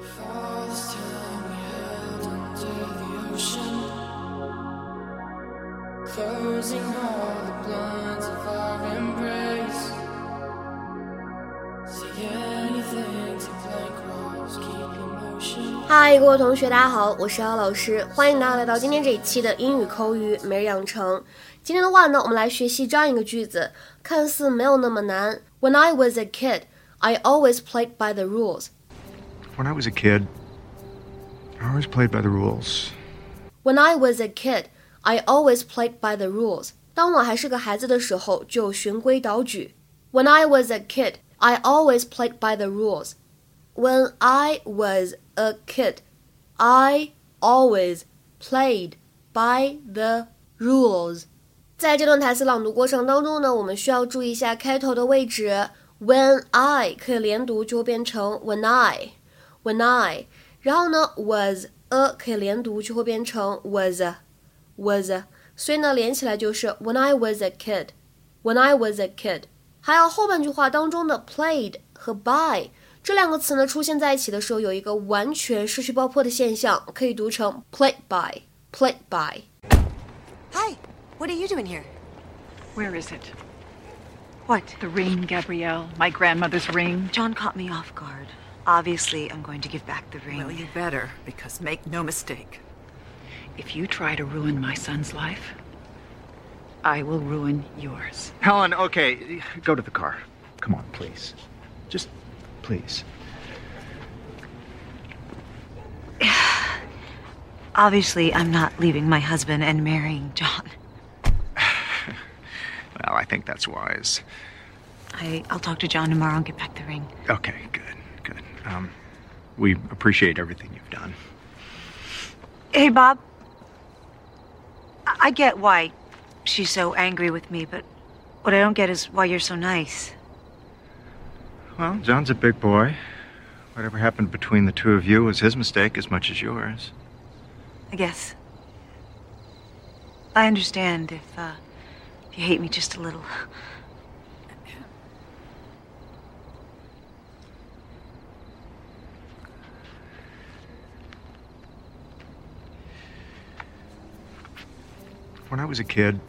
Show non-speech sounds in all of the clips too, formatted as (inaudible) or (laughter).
farthest time we held under the ocean closing all the blinds of our embrace. See anything to blank walls, keep emotion. 嗨，各位同学，大家好，我是姚老师，欢迎大家来到今天这一期的英语口语每日养成。今天的话呢，我们来学习这样一个句子，看似没有那么难。When I was a kid, I always played by the rules. When I was a kid, I always played by the rules. When I was a kid, I always played by the rules. 当我还是个孩子的时候，就循规蹈矩。When I was a kid, I always played by the rules. When I was a kid, I always played by the rules. 在这段台词朗读过程当中呢，我们需要注意一下开头的位置。When I 可以连读，就会变成 When I。 when I，然后呢，was a 可以连读，就会变成 was a was a，所以呢连起来就是 when I was a kid，when I was a kid。还有后半句话当中的 played 和 by 这两个词呢出现在一起的时候，有一个完全失去爆破的现象，可以读成 played by，played by。 Hi, what are you doing here? Where is it? What? The ring, Gabrielle. My grandmother's ring. John caught me off guard. Obviously, I'm going to give back the ring. Well, you better, because make no mistake. If you try to ruin my son's life, I will ruin yours. Helen, okay, go to the car. Come on, please. Just please. (sighs) Obviously, I'm not leaving my husband and marrying John. (sighs) Well, I think that's wise. I, I'll talk to John tomorrow and get back the ring. Okay, good, good. Um, we appreciate everything you've done. Hey, Bob. I, get why she's so angry with me, but what I don't get is why you're so nice. Well, John's a big boy. Whatever happened between the two of you was his mistake as much as yours. I guess. I understand if, uh, if you hate me just a little. When I was a kid,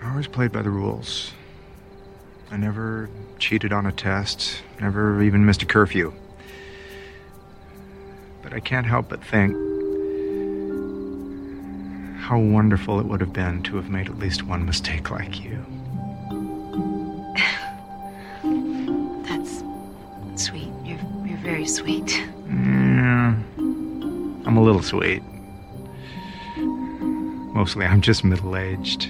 I always played by the rules. I never cheated on a test, never even missed a curfew. But I can't help but think how wonderful it would have been to have made at least one mistake like you. (laughs) That's sweet. You're, you're very sweet. Yeah, I'm a little sweet. Mostly, I'm just middle aged.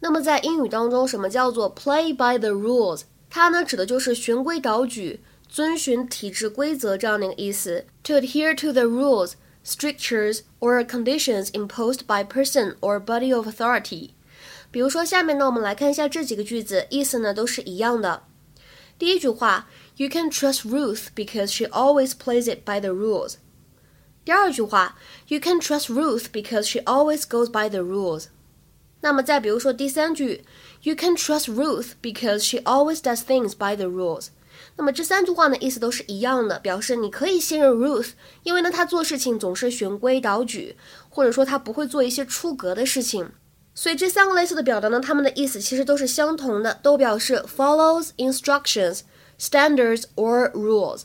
那么在英语当中，什么叫做 play by the rules？它呢指的就是循规蹈矩、遵循体制规则这样的一个意思。To adhere to the rules, strictures or conditions imposed by person or body of authority。比如说，下面呢我们来看一下这几个句子，意思呢都是一样的。第一句话，You can trust Ruth because she always plays it by the rules。 第二句话，You can trust Ruth because she always goes by the rules。那么再比如说第三句，You can trust Ruth because she always does things by the rules。那么这三句话呢，意思都是一样的，表示你可以信任 Ruth，因为呢她做事情总是循规蹈矩，或者说她不会做一些出格的事情。所以这三个类似的表达呢，它们的意思其实都是相同的，都表示 follows instructions, standards or rules。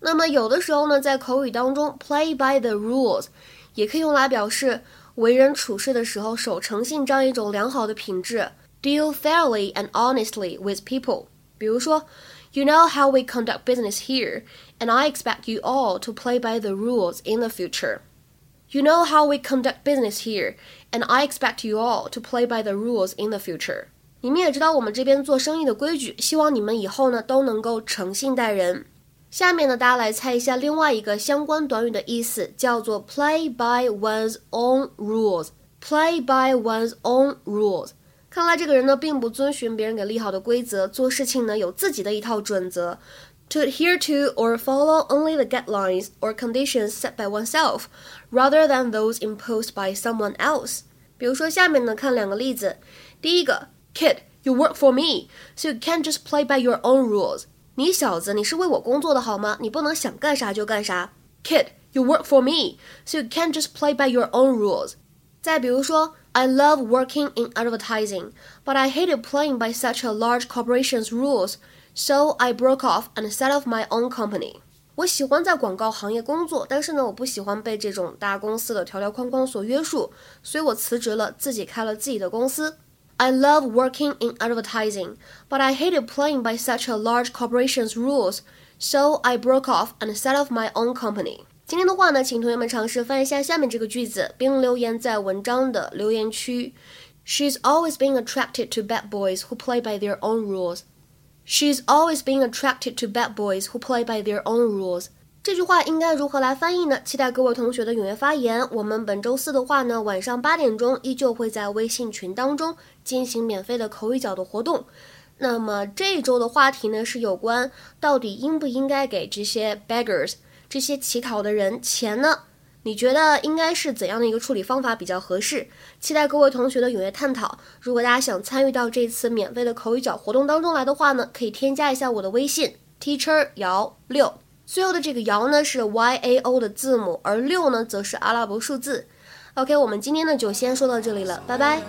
那么有的时候呢，在口语当中，play by the rules 也可以用来表示为人处事的时候守诚信这样一种良好的品质，deal fairly and honestly with people。比如说，You know how we conduct business here, and I expect you all to play by the rules in the future. You know how we conduct business here, and I expect you all to play by the rules in the future. 你们也知道我们这边做生意的规矩，希望你们以后呢都能够诚信待人。 下面呢，大家来猜一下另外一个相关短语的意思，叫做 play by one's own rules。play by one's own rules。看来这个人呢，并不遵循别人给立好的规则，做事情呢有自己的一套准则。To adhere to or follow only the guidelines or conditions set by oneself, rather than those imposed by someone else。比如说，下面呢看两个例子。第一个，Kid, you work for me, so you can't just play by your own rules。 你小子，你是为我工作的好吗？你不能想干啥就干啥。Kid, you work for me, so you can't just play by your own rules. 再比如说，I love working in advertising, but I hated playing by such a large corporation's rules, so I broke off and set up my own company. 我喜欢在广告行业工作，但是呢，我不喜欢被这种大公司的条条框框所约束，所以我辞职了，自己开了自己的公司。I love working in advertising, but I hated playing by such a large corporation's rules, so I broke off and set up my own company. 今天的话呢，请同学们尝试翻译一下下面这个句子，并留言在文章的留言区。She's always been attracted to bad boys who play by their own rules. She's always been attracted to bad boys who play by their own rules. 这句话应该如何来翻译呢？期待各位同学的踊跃发言。我们本周四的话呢，晚上八点钟依旧会在微信群当中进行免费的口语角的活动。那么这一周的话题呢，是有关到底应不应该给这些 beggars 这些乞讨的人钱呢？你觉得应该是怎样的一个处理方法比较合适？期待各位同学的踊跃探讨。如果大家想参与到这次免费的口语角活动当中来的话呢，可以添加一下我的微信 teacher 姚六，最后的这个姚呢是 Y A O 的字母，而六呢则是阿拉伯数字。OK，我们今天呢就先说到这里了，拜拜。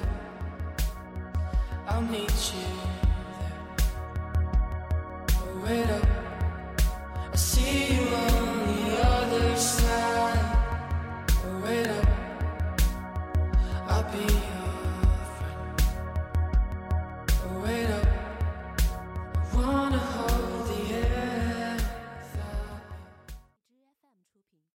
I'll meet you there. Wait up, I see you on the other side.